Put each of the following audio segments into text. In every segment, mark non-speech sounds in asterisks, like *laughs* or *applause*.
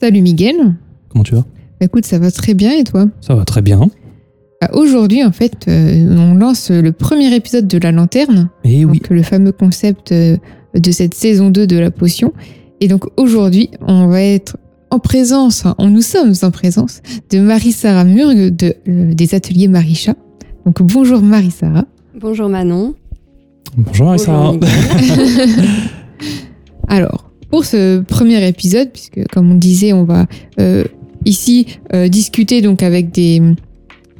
Salut Miguel. Comment tu vas? Écoute, ça va très bien et toi? Ça va très bien. Ah, Aujourd'hui, en fait, euh, on lance le premier épisode de La Lanterne, Et oui, donc le fameux concept euh, de cette saison 2 de la potion. Et donc aujourd'hui, on va être en présence, enfin, on nous sommes en présence de Marie-Sarah Murgue de, euh, des ateliers Maricha. Donc bonjour Marie-Sarah. Bonjour Manon. bonjour Miguel. *laughs* *laughs* Alors, pour ce premier épisode, puisque comme on disait, on va euh, ici euh, discuter donc avec des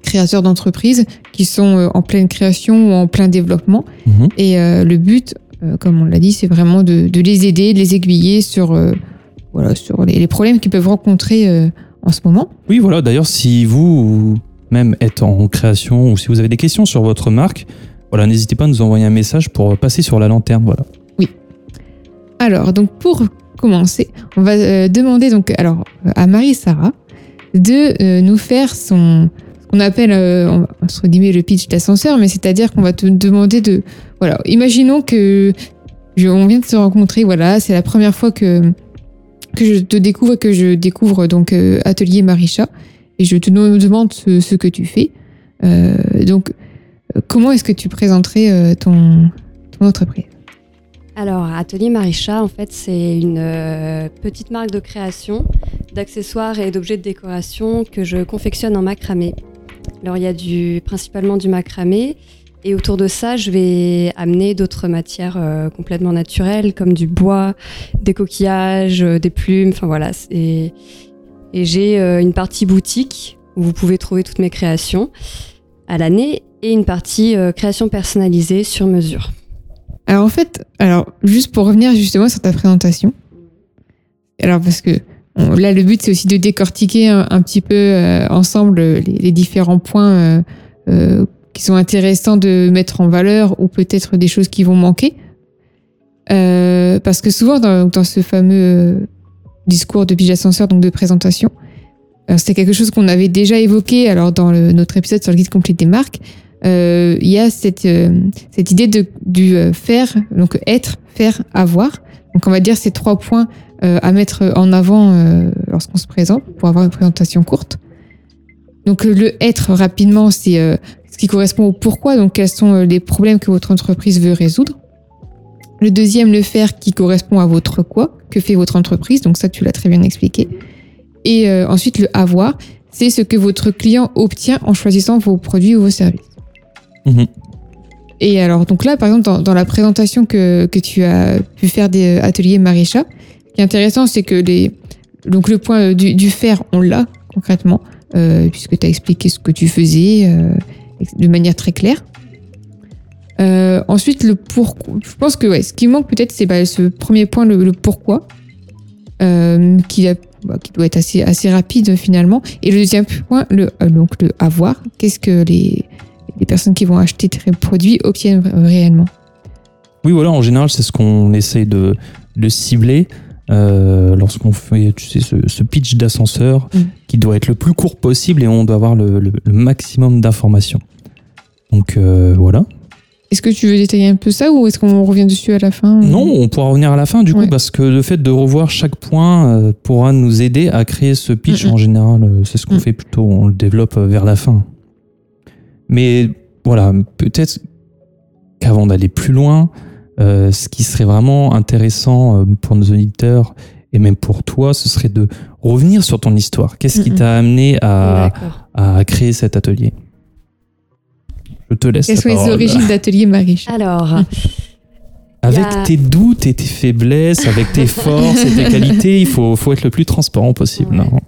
créateurs d'entreprises qui sont euh, en pleine création ou en plein développement. Mhm. Et euh, le but, euh, comme on l'a dit, c'est vraiment de, de les aider, de les aiguiller sur, euh, voilà, sur les, les problèmes qu'ils peuvent rencontrer euh, en ce moment. Oui, voilà. D'ailleurs, si vous même êtes en création ou si vous avez des questions sur votre marque, voilà, n'hésitez pas à nous envoyer un message pour passer sur la lanterne. Voilà. Alors, donc pour commencer, on va euh, demander donc alors à Marie-Sarah de euh, nous faire son qu'on appelle euh, entre guillemets le pitch d'ascenseur, mais c'est-à-dire qu'on va te demander de voilà, imaginons que on vient de se rencontrer, voilà, c'est la première fois que que je te découvre, que je découvre donc Atelier Maricha et je te demande ce, que tu fais. Donc, comment est-ce que tu présenterais ton entreprise? Alors, Atelier Maricha, en fait, c'est une euh, petite marque de création d'accessoires et d'objets de décoration que je confectionne en macramé. Alors, il y a du, principalement du macramé. Et autour de ça, je vais amener d'autres matières euh, complètement naturelles, comme du bois, des coquillages, euh, des plumes, enfin voilà. Et j'ai une partie boutique où vous pouvez trouver toutes mes créations à l'année et une partie création personnalisée sur mesure. Alors en fait, alors juste pour revenir justement sur ta présentation, alors parce que là le but c'est aussi de décortiquer un, petit peu euh, ensemble les, les différents points euh, euh, qui sont intéressants de mettre en valeur ou peut-être des choses qui vont manquer. Euh, parce que souvent dans, ce fameux euh, discours de Pige Ascenseur, donc de présentation, euh, c'est quelque chose qu'on avait déjà évoqué alors dans notre épisode sur le guide complet des marques. Euh, Il y a cette, euh, cette idée de, du euh, faire, donc être, faire, avoir. Donc on va dire ces trois points euh, à mettre en avant euh, lorsqu'on se présente pour avoir une présentation courte. Donc le être rapidement, c'est ce qui correspond au pourquoi, donc quels sont les problèmes que votre entreprise veut résoudre. Le deuxième, le faire qui correspond à votre quoi, que fait votre entreprise, donc ça tu l'as très bien expliqué. Et euh, ensuite le avoir, c'est ce que votre client obtient en choisissant vos produits ou vos services. Mhm. Et alors, donc là, par exemple, dans, la présentation que, que tu as pu faire des euh, ateliers Marécha, ce qui est intéressant, c'est que les, donc le point euh, du, du faire, on l'a concrètement, euh, puisque tu as expliqué ce que tu faisais de manière très claire. Ensuite, le pourquoi. Je pense que ouais, ce qui manque peut-être, c'est bah, ce premier point, le, pourquoi, qui, bah, qui doit être assez, assez rapide finalement. Et le deuxième point, le, donc le avoir. Qu'est-ce que les, les personnes qui vont acheter tes produits obtiennent réellement Oui, voilà, en général, c'est ce qu'on essaye de, de cibler euh, lorsqu'on fait tu sais, ce, ce pitch d'ascenseur Mm. qui doit être le plus court possible et on doit avoir le, le- le maximum d'informations. Donc euh, voilà. Est-ce que tu veux détailler un peu ça ou est-ce qu'on revient dessus à la fin Non, on pourra revenir à la fin du coup parce que le fait de revoir chaque point euh, pourra nous aider à créer ce pitch en général. euh, C'est ce qu'on Mm. fait plutôt, on le développe vers la fin. Mais voilà, peut-être qu'avant d'aller plus loin, euh, ce qui serait vraiment intéressant euh, pour nos auditeurs et même pour toi, ce serait de revenir sur ton histoire. Qu'est-ce qui t'a amené à, créer cet atelier? Je te laisse. Quelles la sont les origines d'Atelier Mariche Alors, *laughs* Avec a- tes doutes et tes faiblesses, avec tes *laughs* forces et tes qualités, il faut, faut être le plus transparent possible. Ouais.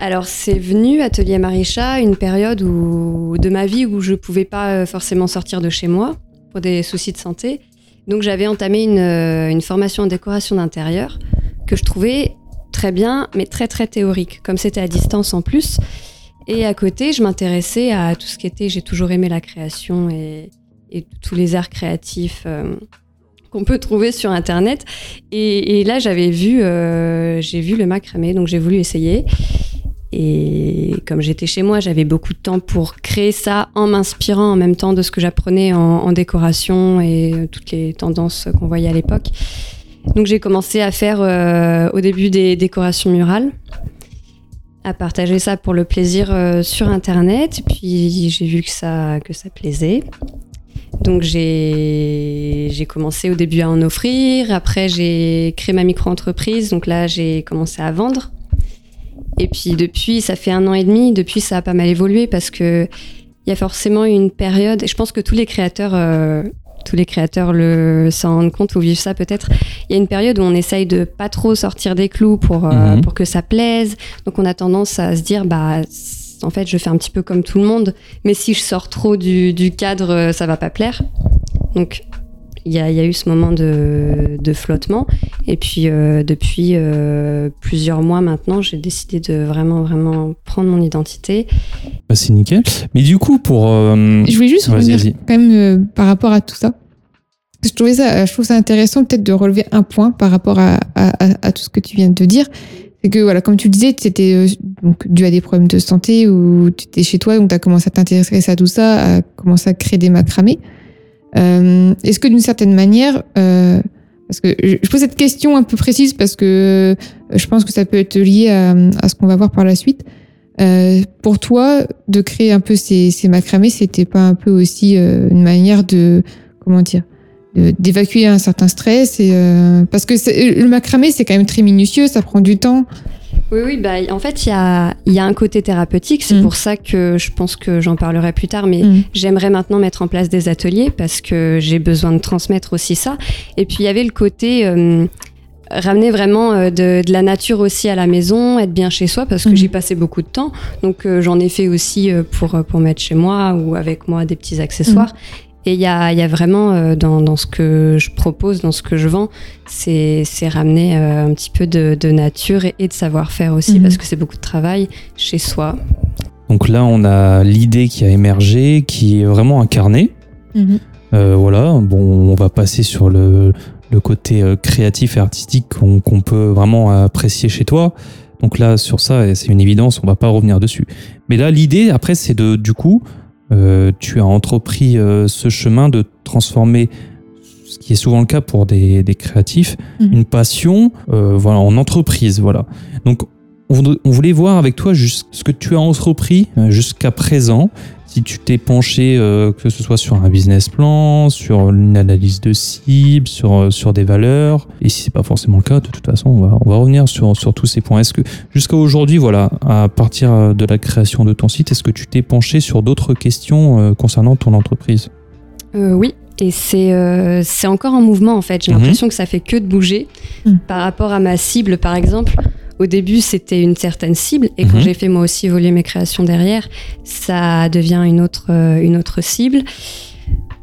Alors c'est venu Atelier Marisha une période où, de ma vie où je pouvais pas euh, forcément sortir de chez moi pour des soucis de santé. Donc j'avais entamé une, euh, une formation en décoration d'intérieur que je trouvais très bien, mais très très théorique, comme c'était à distance en plus. Et à côté, je m'intéressais à tout ce qui était, j'ai toujours aimé la création et, et tous les arts créatifs euh, qu'on peut trouver sur Internet. Et, là, j'avais vu, j'ai vu le macramé, donc j'ai voulu essayer. Et comme j'étais chez moi, j'avais beaucoup de temps pour créer ça en m'inspirant en même temps de ce que j'apprenais en, décoration et euh, toutes les tendances qu'on voyait à l'époque. Donc j'ai commencé à faire euh, au début des décorations murales, à partager ça pour le plaisir euh, sur Internet. Puis j'ai vu que ça, que ça plaisait. Donc j'ai commencé au début à en offrir. Après j'ai créé ma micro-entreprise. Donc là j'ai commencé à vendre. Et puis depuis, ça fait un an et demi, depuis ça a pas mal évolué parce que il y a forcément une période, et je pense que tous les créateurs, euh, tous les créateurs le s'en rendent compte ou vivent ça peut-être. Il y a une période où on essaye de pas trop sortir des clous pour euh, Mhm. pour que ça plaise. Donc on a tendance à se dire bah en fait je fais un petit peu comme tout le monde, mais si je sors trop du, du cadre, ça va pas plaire. Donc il y a, il y a eu ce moment de, de flottement. Et puis, euh, depuis euh, plusieurs mois maintenant, j'ai décidé de vraiment, vraiment prendre mon identité. Bah, c'est nickel. Mais du coup, pour. euh, Je voulais juste Vas-y, revenir vas-y. quand même euh, par rapport à tout ça. Je, trouvais ça, je trouve ça intéressant peut-être de relever un point par rapport à, à- à- à tout ce que tu viens de dire. C'est que, voilà, comme tu le disais, c'était euh, donc dû à des problèmes de santé ou tu étais chez toi, donc tu as commencé à t'intéresser à tout ça, à commencer à créer des macramés. Euh, Est-ce que d'une certaine manière, euh, parce que je pose cette question un peu précise parce que euh, je pense que ça peut être lié à, à ce qu'on va voir par la suite. Euh, pour toi, de créer un peu ces, ces macramés, c'était pas un peu aussi euh, une manière de comment dire d'évacuer un certain stress et euh, parce que le macramé c'est quand même très minutieux, ça prend du temps. Oui, oui, bah, en fait, il y a, il y a un côté thérapeutique. C'est Mm. pour ça que je pense que j'en parlerai plus tard. Mais Mm. j'aimerais maintenant mettre en place des ateliers parce que j'ai besoin de transmettre aussi ça. Et puis, il y avait le côté. euh, ramener vraiment euh, de, de la nature aussi à la maison, être bien chez soi parce que Mhm. j'y passais beaucoup de temps. Donc euh, j'en ai fait aussi euh, pour, euh, pour mettre chez moi ou avec moi des petits accessoires. Et il y a, il y a vraiment euh, dans, dans ce que je propose, dans ce que je vends, c'est ramener euh, un petit peu de, de nature et, et de savoir-faire aussi Mhm. parce que c'est beaucoup de travail chez soi. Donc là, on a l'idée qui a émergé, qui est vraiment incarnée. Euh, voilà, bon, on va passer sur le, le côté créatif et artistique qu'on peut vraiment apprécier chez toi. Donc là, sur ça, c'est une évidence, on va pas revenir dessus. Mais là, l'idée, après, c'est de, du coup, euh, tu as entrepris euh, ce chemin de transformer, ce qui est souvent le cas pour des, des créatifs, Mhm. une passion euh, voilà, en entreprise. Voilà. Donc, on, on voulait voir avec toi ce que tu as entrepris jusqu'à présent, si tu t'es penché, euh, que ce soit sur un business plan, sur une analyse de cible, sur, euh, sur des valeurs, et si c'est pas forcément le cas, de toute façon, on va, on va revenir sur, sur tous ces points. Est-ce que jusqu'à aujourd'hui, voilà, à partir euh, de la création de ton site, est-ce que tu t'es penché sur d'autres questions euh, concernant ton entreprise? Euh, oui, et c'est euh, c'est encore en mouvement en fait. J'ai Mhm. l'impression que ça fait que de bouger. Mhm. Par rapport à ma cible, par exemple, au début c'était une certaine cible, et quand Mhm. j'ai fait moi aussi évoluer mes créations derrière, ça devient une autre, euh, une autre cible.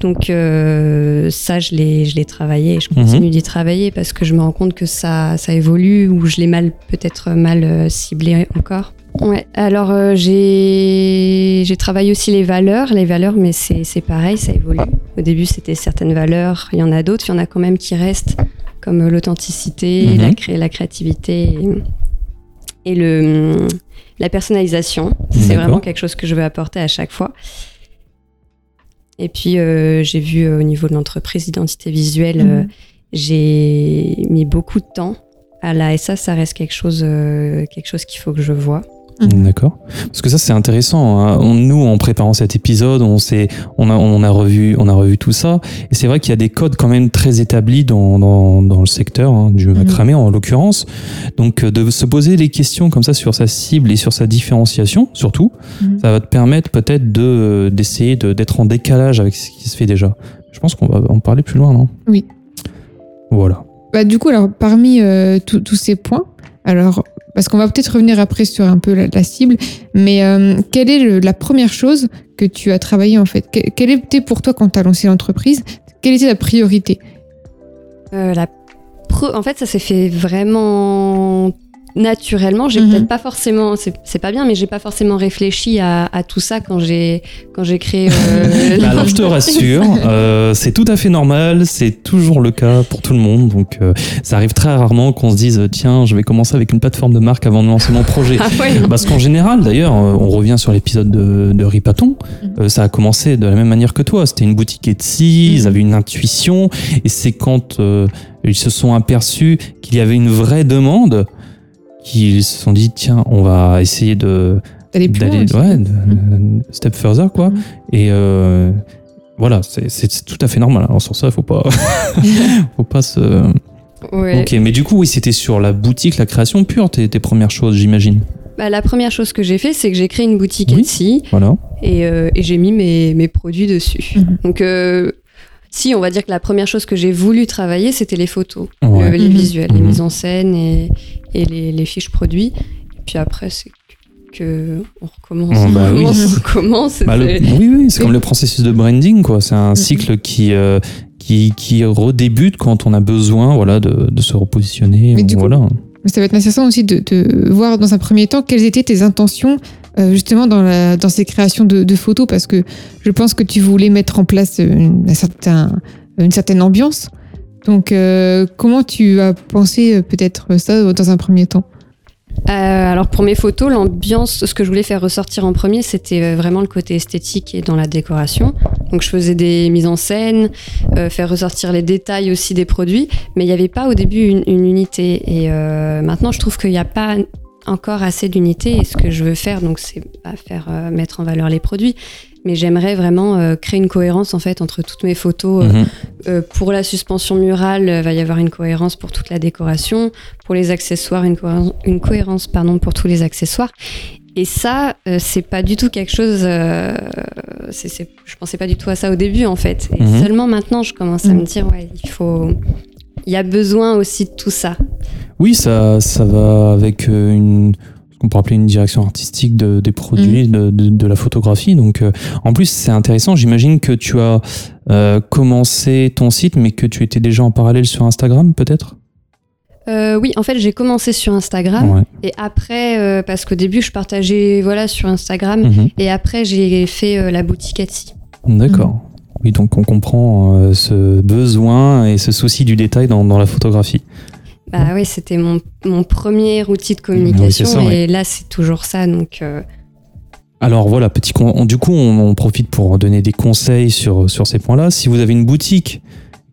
Donc euh, ça, je l'ai je l'ai travaillé et je continue d'y travailler parce que je me rends compte que ça, ça évolue ou je l'ai mal peut-être mal euh, ciblé encore. Ouais, alors euh, j'ai j'ai travaillé aussi les valeurs, les valeurs, mais c'est c'est pareil, ça évolue. Au début, c'était certaines valeurs, il y en a d'autres, il y en a quand même qui restent, comme l'authenticité, Mhm. la, cré- la créativité et, et le, la personnalisation. C'est vraiment quelque chose que je veux apporter à chaque fois. Et puis, euh, j'ai vu euh, au niveau de l'entreprise identité visuelle, euh, Mhm. j'ai mis beaucoup de temps à la, et ça, ça reste quelque chose, euh, quelque chose qu'il faut que je vois. Mhm. D'accord. Parce que ça c'est intéressant. hein. On- nous, en préparant cet épisode, on s'est, on a, on a revu, on a revu tout ça. Et c'est vrai qu'il y a des codes quand même très établis dans, dans, dans le secteur hein, du Mhm. macramé en l'occurrence. Donc euh, de se poser les questions comme ça sur sa cible et sur sa différenciation, surtout, Mhm. ça va te permettre peut-être de d'essayer de- d'être en décalage avec ce qui se fait déjà. Je pense qu'on va en parler plus loin, non? Oui. Voilà. Bah, du coup, alors, parmi euh, tous ces points, alors, parce qu'on va peut-être revenir après sur un peu la, cible, mais euh, quelle est la première chose que tu as travaillé en fait? Que- Quelle était pour toi quand tu as lancé l'entreprise? Quelle était la priorité? Euh, la pre- En fait, ça s'est fait vraiment naturellement. J'ai Mhm. peut-être pas forcément, c'est pas bien, mais j'ai pas forcément réfléchi à, à tout ça quand j'ai quand j'ai créé. euh, *laughs* Bah alors je te rassure, euh, c'est tout à fait normal, c'est toujours le cas pour tout le monde. Donc euh, ça arrive très rarement qu'on se dise tiens, je vais commencer avec une plateforme de marque avant de lancer mon projet. *laughs* Ah ouais. Parce qu'en général, d'ailleurs, euh, on revient sur l'épisode de, de Ripaton, euh, ça a commencé de la même manière que toi. C'était une boutique Etsy, ils Mhm. avaient une intuition, et c'est quand euh, ils se sont aperçus qu'il y avait une vraie demande qu'ils se sont dit tiens, on va essayer de D'aller ouais, de- step further quoi. Mhm. Et euh, voilà, c'est- c'est c'est tout à fait normal. Alors sur ça, faut pas, *laughs* faut pas se. Ouais. Ok, mais du coup, oui, c'était sur la boutique, la création pure, tes, tes premières choses, j'imagine. Bah, la première chose que j'ai fait, c'est que j'ai créé une boutique Oui. Etsy Voilà. et, euh, et j'ai mis mes, mes produits dessus. Mhm. Donc, euh, si, on va dire que la première chose que j'ai voulu travailler, c'était les photos, Ouais. le- les Mhm. visuels, les mises en scène et, et les, les fiches produits. Et puis après, c'est que, on recommence. Oh, bah on *laughs* oui. recommence, on recommence. Bah, le- oui, oui, c'est comme le processus de branding, quoi. C'est un Mhm. cycle qui, euh, qui, qui redébute quand on a besoin, voilà, de, de se repositionner. Mais du coup, voilà. Mais ça va être intéressant aussi de, de voir dans un premier temps quelles étaient tes intentions euh, justement dans, la, dans ces créations de, de photos parce que je pense que tu voulais mettre en place une certaine ambiance. Donc euh, comment tu as pensé euh, peut-être ça dans un premier temps? Euh, alors pour mes photos, l'ambiance, ce que je voulais faire ressortir en premier, c'était euh, vraiment le côté esthétique et dans la décoration. Donc je faisais des mises en scène, euh, faire ressortir les détails aussi des produits, mais il n'y avait pas au début une, une unité. Et euh, maintenant, je trouve qu'il n'y a pas encore assez d'unité. Et ce que je veux faire, donc, c'est pas faire euh, mettre en valeur les produits, mais j'aimerais vraiment euh, créer une cohérence en fait entre toutes mes photos. euh, Mhm. Euh, pour la suspension murale, il va y avoir une cohérence pour toute la décoration. Pour les accessoires, une cohérence, une cohérence pardon, pour tous les accessoires. Et ça, euh, c'est pas du tout quelque chose. Euh, c'est, c'est- je pensais pas du tout à ça au début, en fait. Et Mhm. seulement maintenant, je commence à Mhm. me dire, ouais, il faut. Il y a besoin aussi de tout ça. Oui, ça, ça va avec euh, une, ce qu'on pourrait appeler une direction artistique de- des produits, de, de- de la photographie. Donc, euh, en plus, c'est intéressant. J'imagine que tu as euh, commencé ton site, mais que tu étais déjà en parallèle sur Instagram, peut-être? Euh, oui, en fait, j'ai commencé sur Instagram. Ouais. Et après, euh, parce qu'au début, je partageais voilà, sur Instagram. Mhm. Et après, j'ai fait euh, la boutique Etsy. D'accord. Oui, donc on comprend ce besoin et ce souci du détail dans, dans la photographie. Bah oui, c'était mon, mon premier outil de communication ça, et là c'est toujours ça donc euh, Alors voilà, petit con- on- du coup, on, on profite pour donner des conseils sur, sur ces points-là. Si vous avez une boutique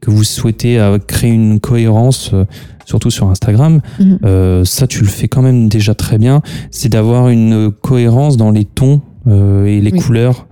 que vous souhaitez euh, créer une cohérence, euh, surtout sur Instagram, Mhm. euh, ça tu le fais quand même déjà très bien. C'est d'avoir une cohérence dans les tons euh, et les Oui. couleurs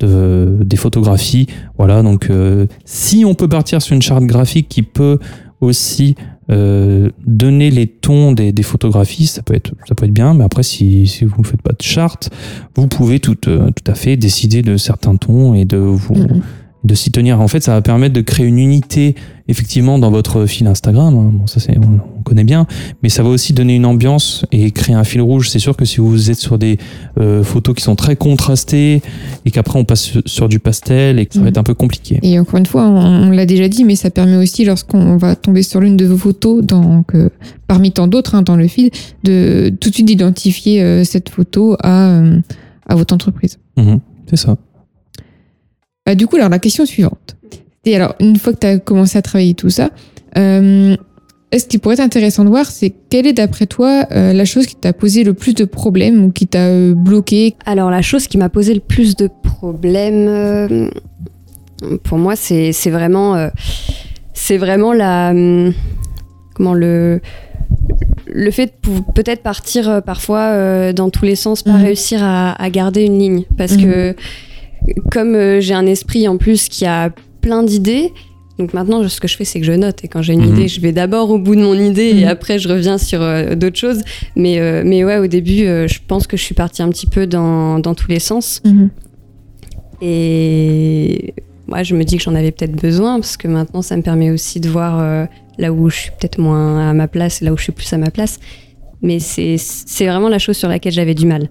de, des photographies. Voilà, donc euh, si on peut partir sur une charte graphique qui peut aussi euh, donner les tons des, photographies, ça peut être ça peut être bien. Mais après, si, vous ne faites pas de charte, vous pouvez tout, euh, tout à fait décider de certains tons et de vous Mhm. De s'y tenir. En fait, ça va permettre de créer une unité effectivement dans votre fil Instagram. hein. Bon, ça c'est on, on connaît bien, mais ça va aussi donner une ambiance et créer un fil rouge. C'est sûr que si vous êtes sur des euh, photos qui sont très contrastées et qu'après on passe sur, du pastel et que ça va Mhm. être un peu compliqué. Et encore une fois, on, on l'a déjà dit, mais ça permet aussi, lorsqu'on va tomber sur l'une de vos photos, donc, euh, parmi tant d'autres hein, dans le feed, de tout de suite d'identifier euh, cette photo à, euh, à votre entreprise. Mhm. C'est ça. Bah, du coup, alors la question suivante. Et alors, une fois que tu as commencé à travailler tout ça, euh, ce qui pourrait être intéressant de voir, c'est quelle est d'après toi euh, la chose qui t'a posé le plus de problèmes ou qui t'a euh, bloqué? Alors la chose qui m'a posé le plus de problèmes euh, pour moi c'est vraiment c'est vraiment la hum, comment le le fait de peut-être partir parfois dans tous les sens, pas Mhm. réussir à, à garder une ligne. Parce Mhm. que comme euh, j'ai un esprit en plus qui a plein d'idées, donc maintenant ce que je fais c'est que je note et quand j'ai une Mhm. idée je vais d'abord au bout de mon idée et Mhm. après je reviens sur euh, d'autres choses. Mais, euh, mais ouais au début euh, je pense que je suis partie un petit peu dans, dans tous les sens. Mhm. Et moi, je me dis que j'en avais peut-être besoin parce que maintenant, ça me permet aussi de voir euh, là où je suis peut-être moins à ma place et là où je suis plus à ma place. Mais c'est c'est vraiment la chose sur laquelle j'avais du mal.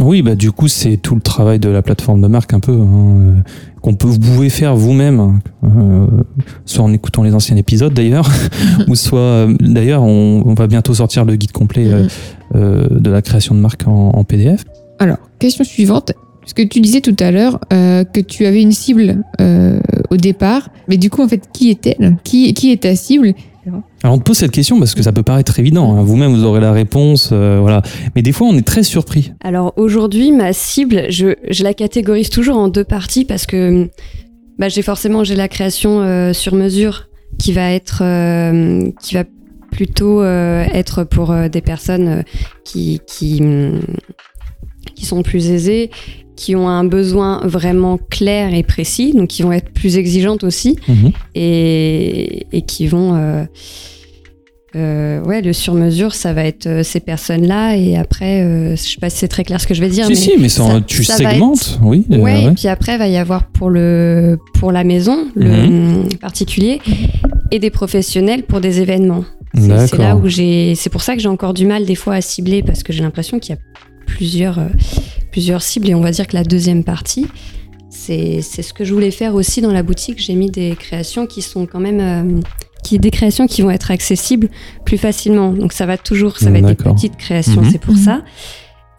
Oui, bah du coup, c'est tout le travail de la plateforme de marque un peu hein, euh, qu'on peut vous pouvez faire vous-même, hein, euh, soit en écoutant les anciens épisodes d'ailleurs, *laughs* ou soit euh, d'ailleurs on, on va bientôt sortir le guide complet Mhm. euh, de la création de marque en, en PDF. Alors, question suivante. Parce que tu disais tout à l'heure euh, que tu avais une cible euh, au départ, mais du coup, en fait, qui est-elle? Qui, qui est ta cible? Alors on te pose cette question parce que ça peut paraître évident. hein. Vous-même vous aurez la réponse, euh, voilà. Mais des fois on est très surpris. Alors aujourd'hui, ma cible, je, je la catégorise toujours en deux parties parce que bah, j'ai forcément j'ai la création euh, sur mesure qui va être euh, qui va plutôt être pour des personnes qui qui hum, qui sont plus aisées, qui ont un besoin vraiment clair et précis, donc qui vont être plus exigeantes aussi Mhm. et, et qui vont. euh, euh, ouais, le sur-mesure, ça va être euh, ces personnes-là. Et après, euh, je sais pas si c'est très clair ce que je vais dire. Si mais si, mais ça, ça- tu ça segmentes, oui. euh, Ouais, et puis après, il va y avoir pour, le, pour la maison, le hum, particulier, et des professionnels pour des événements. C'est là où j'ai. C'est pour ça que j'ai encore du mal des fois à cibler parce que j'ai l'impression qu'il y a plusieurs, euh, plusieurs cibles et on va dire que la deuxième partie, c'est c'est ce que je voulais faire aussi dans la boutique. J'ai mis des créations qui sont quand même. euh, qui, des créations qui vont être accessibles plus facilement. Donc ça va toujours, ça va être des petites créations, Mhm. c'est pour Mhm. ça.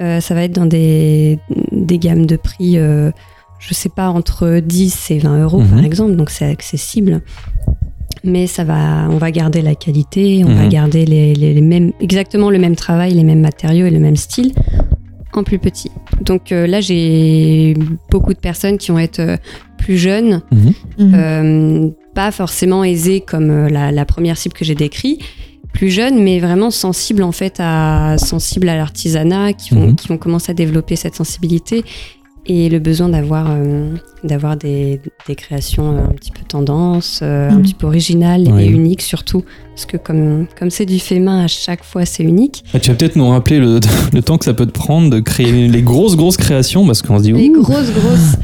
Euh, ça va être dans des, des gammes de prix, euh, je sais pas, entre 10 et 20 euros Mhm. par exemple, donc c'est accessible. Mais ça va, on va garder la qualité, on va Mhm. garder les, les- les mêmes, exactement le même travail, les mêmes matériaux et le même style en plus petit. Donc euh, là, j'ai beaucoup de personnes qui vont être euh, plus jeunes, Mhm. Mhm. euh, pas forcément aisées comme euh, la, la première cible que j'ai décrite, plus jeunes, mais vraiment sensibles en fait à sensibles à l'artisanat, qui vont Mhm. qui vont commencer à développer cette sensibilité et le besoin d'avoir euh, d'avoir des, des créations euh, un petit peu tendance, euh, un Mhm. petit peu originales Oui. et uniques surtout, parce que comme comme c'est du fait main à chaque fois, c'est unique. Ah, Tu vas peut-être nous rappeler le, *laughs* le temps que ça peut te prendre de créer les grosses grosses créations parce qu'on se dit Les ouh, grosses, grosses.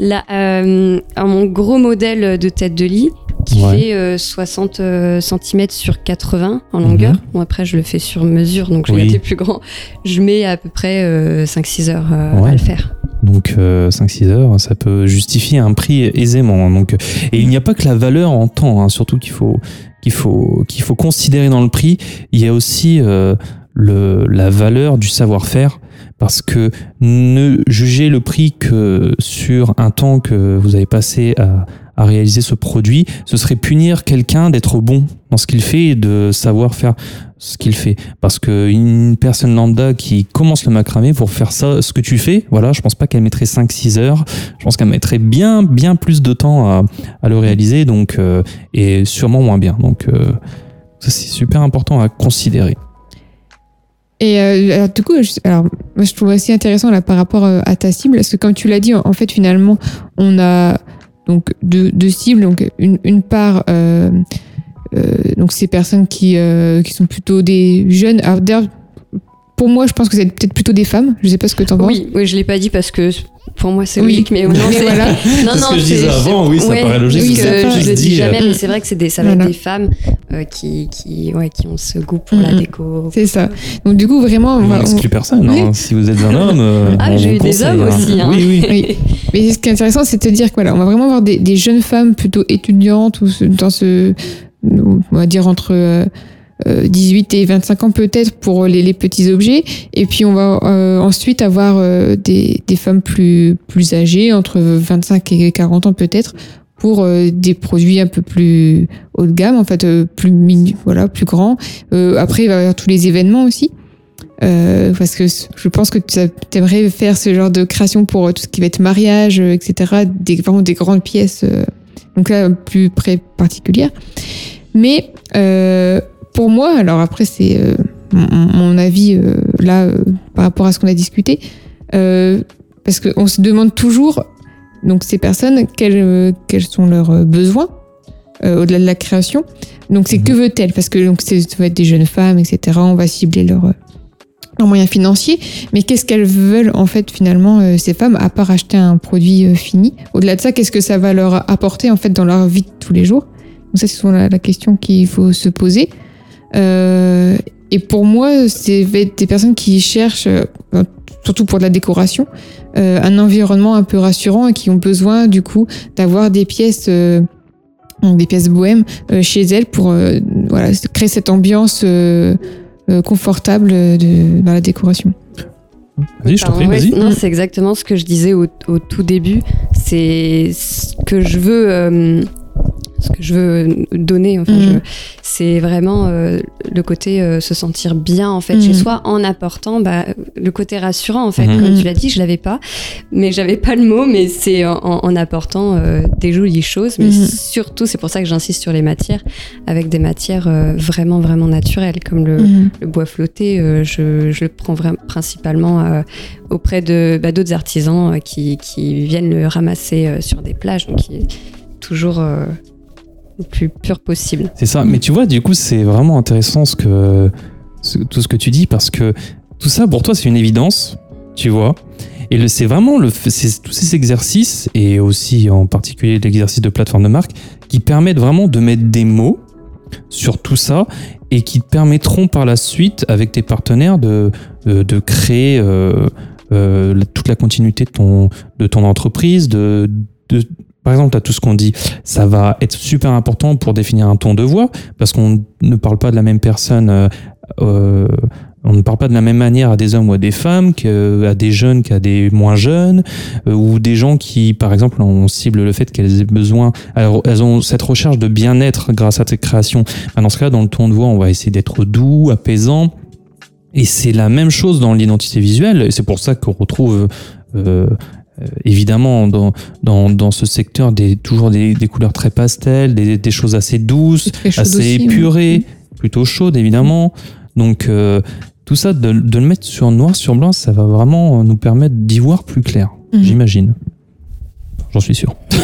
Là, euh, mon gros modèle de tête de lit qui Ouais. fait euh, 60 cm sur 80 en longueur. Bon, après, je le fais sur mesure, donc je Oui. plus grand. Je mets à peu près 5-6 heures Ouais. à le faire. Donc 5-6 heures, ça peut justifier un prix aisément. Donc, et il n'y a pas que la valeur en temps, hein, surtout qu'il faut, qu'il faut, qu'il faut considérer dans le prix. Il y a aussi euh, le, la valeur du savoir-faire. Parce que ne jugez le prix que sur un temps que vous avez passé à, à réaliser ce produit, ce serait punir quelqu'un d'être bon dans ce qu'il fait et de savoir faire ce qu'il fait. Parce que une personne lambda qui commence le macramé pour faire ça, ce que tu fais, voilà, je pense pas qu'elle mettrait 5-6 heures. Je pense qu'elle mettrait bien, bien plus de temps à, le réaliser, donc, euh, et sûrement moins bien. Donc, euh, c'est super important à considérer. Et euh, du coup, je, alors, je trouve aussi intéressant là par rapport à ta cible, parce que comme tu l'as dit, en fait, finalement, on a donc deux, cibles. Donc, une, une part, euh, euh, donc ces personnes qui, euh, qui sont plutôt des jeunes. Pour moi, je pense que c'est peut-être plutôt des femmes. Je sais pas ce que tu en penses. Oui, oui, je l'ai pas dit parce que pour moi c'est Oui. logique, mais non, Mais c'est- voilà. *laughs* non, C'est ce non, que je disais c'est- avant, oui, ça ouais, paraît logique, que ça, je je le dis, euh, jamais, mais *laughs* c'est vrai que c'est des, ça va Voilà. être des femmes euh, qui, qui, ouais, qui ont ce goût pour la déco. C'est ça. Donc, du coup, vraiment, on On n'exclut personne. Oui. hein. Si vous êtes un homme, euh, Ah, j'ai eu des hommes hein. aussi, hein. Oui, oui. Oui. Mais ce qui est intéressant, c'est de te dire que voilà, on va vraiment avoir des, des jeunes femmes plutôt étudiantes ou dans ce, on va dire entre 18 et 25 ans peut-être pour les, les petits objets. Et puis on va euh, ensuite avoir euh, des, des femmes plus, plus âgées, entre 25 et 40 ans peut-être, pour euh, des produits un peu plus haut de gamme, en fait, euh, plus mini, voilà, plus grands. Euh, après, il va y avoir tous les événements aussi. Euh, parce que je pense que tu aimerais faire ce genre de création pour euh, tout ce qui va être mariage, euh, etc. Des, vraiment des grandes pièces, euh, donc là, plus près particulières. Mais euh, pour moi, alors après, c'est euh, mon, mon avis euh, là euh, par rapport à ce qu'on a discuté. Euh, parce qu'on se demande toujours, donc ces personnes, quels, euh, quels sont leurs besoins euh, au-delà de la création. Donc c'est Mhm. que veut-elle? Parce que donc c'est- ça va être des jeunes femmes, etc. On va cibler leurs leurs moyens financiers. Mais qu'est-ce qu'elles veulent en fait finalement euh, ces femmes à part acheter un produit euh, fini? Au-delà de ça, qu'est-ce que ça va leur apporter en fait dans leur vie de tous les jours? Donc ça c'est souvent la, la question qu'il faut se poser. Euh, et pour moi, c'est des personnes qui cherchent, euh, surtout pour de la décoration, euh, un environnement un peu rassurant et qui ont besoin du coup d'avoir des pièces, euh, des pièces bohèmes euh, chez elles pour euh, voilà, créer cette ambiance euh, euh, confortable de, dans la décoration. Vas-y, je t'en prie, vas-y. Non, c'est exactement ce que je disais au, au tout début. C'est ce que je veux, euh, ce que je veux donner. Enfin, je- c'est vraiment euh, le côté euh, se sentir bien en fait chez soi en apportant bah, le côté rassurant en fait. Mhm. Comme tu l'as dit, je l'avais pas, mais j'avais pas le mot, mais c'est en, en apportant euh, des jolies choses. Mais surtout, c'est pour ça que j'insiste sur les matières, avec des matières vraiment vraiment naturelles, comme le, le bois flotté, je, je le prends vraiment principalement auprès de bah, d'autres artisans qui, qui viennent le ramasser sur des plages, donc qui est toujours le plus pur possible. C'est ça. Mais tu vois, du coup, c'est vraiment intéressant ce que, tout ce que tu dis parce que tout ça, pour toi, c'est une évidence, tu vois. Et c'est vraiment le, tous ces exercices et aussi en particulier l'exercice de plateforme de marque qui permettent vraiment de mettre des mots sur tout ça et qui te permettront par la suite avec tes partenaires de, de, créer euh, euh, toute la continuité de ton, de ton entreprise, de par exemple, as tout ce qu'on dit, ça va être super important pour définir un ton de voix, parce qu'on ne parle pas de la même personne, euh, euh, on ne parle pas de la même manière à des hommes ou à des femmes, qu'à des jeunes qu'à des moins jeunes, euh, ou des gens qui, par exemple, on cible le fait qu'elles aient besoin, alors elles ont cette recherche de bien-être grâce à cette création. Ben, dans ce cas, dans le ton de voix, on va essayer d'être doux, apaisant. Et c'est la même chose dans l'identité visuelle, et c'est pour ça qu'on retrouve euh, euh, évidemment dans, dans, dans ce secteur des, toujours des, des couleurs très pastel, des, des choses assez douces, assez aussi, épurées, plutôt chaudes évidemment. Donc euh, tout ça, de, de le mettre sur noir sur blanc, ça va vraiment nous permettre d'y voir plus clair, Mhm. j'imagine. J'en suis sûr. *laughs*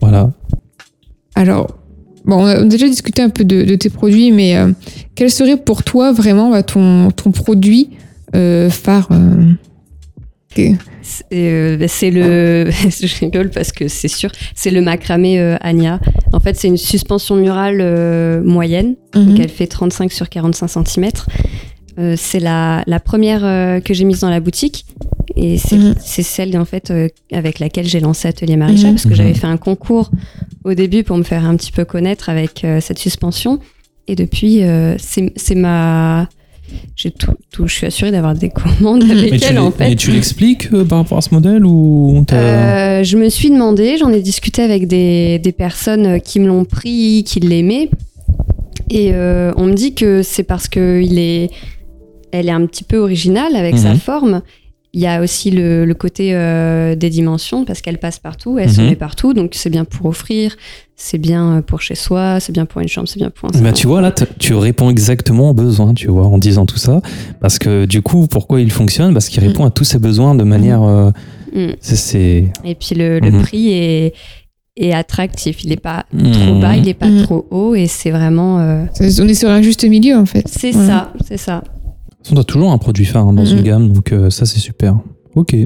voilà. Alors, bon, on a déjà discuté un peu de, de tes produits, mais euh, quel serait pour toi vraiment bah, ton, ton produit phare C'est euh, c'est le. *laughs* je rigole parce que c'est sûr, c'est le macramé euh, Anya. En fait, c'est une suspension murale euh, moyenne. Mhm. Donc elle fait 35 sur 45 cm. c'est la, la première euh, que j'ai mise dans la boutique et c'est Mhm. celle en fait euh, avec laquelle j'ai lancé Atelier Maréchal Mhm. parce que j'avais fait un concours au début pour me faire un petit peu connaître avec euh, cette suspension et depuis euh, c'est ma j'ai tout, tout- je suis assurée d'avoir des commandes avec elle l'e- en fait. mais tu l'expliques euh, par rapport à ce modèle ou Euh, je me suis demandé, j'en ai discuté avec des, des personnes qui me l'ont pris, qui l'aimaient. Et euh, on me dit que c'est parce que il est, elle est un petit peu originale avec sa Mhm. forme. Il y a aussi le, le côté euh, des dimensions parce qu'elle passe partout, elle se Mhm. met partout. Donc c'est bien pour offrir, c'est bien pour chez soi, c'est bien pour une chambre, c'est bien pour un Bah, salon. tu vois, là, tu réponds exactement aux besoins, tu vois, en disant tout ça. Parce que du coup, pourquoi il fonctionne? Parce qu'il répond à tous ses besoins de manière. euh, Mm. c'est- c'est. Et puis le, le Mhm. prix est, est attractif. Il n'est pas trop bas, il n'est pas trop haut. Et c'est vraiment. euh, On est sur un juste milieu en fait. c'est Ouais. ça, c'est ça. On a toujours un produit phare hein, dans une gamme, donc euh, ça, c'est super. Ok.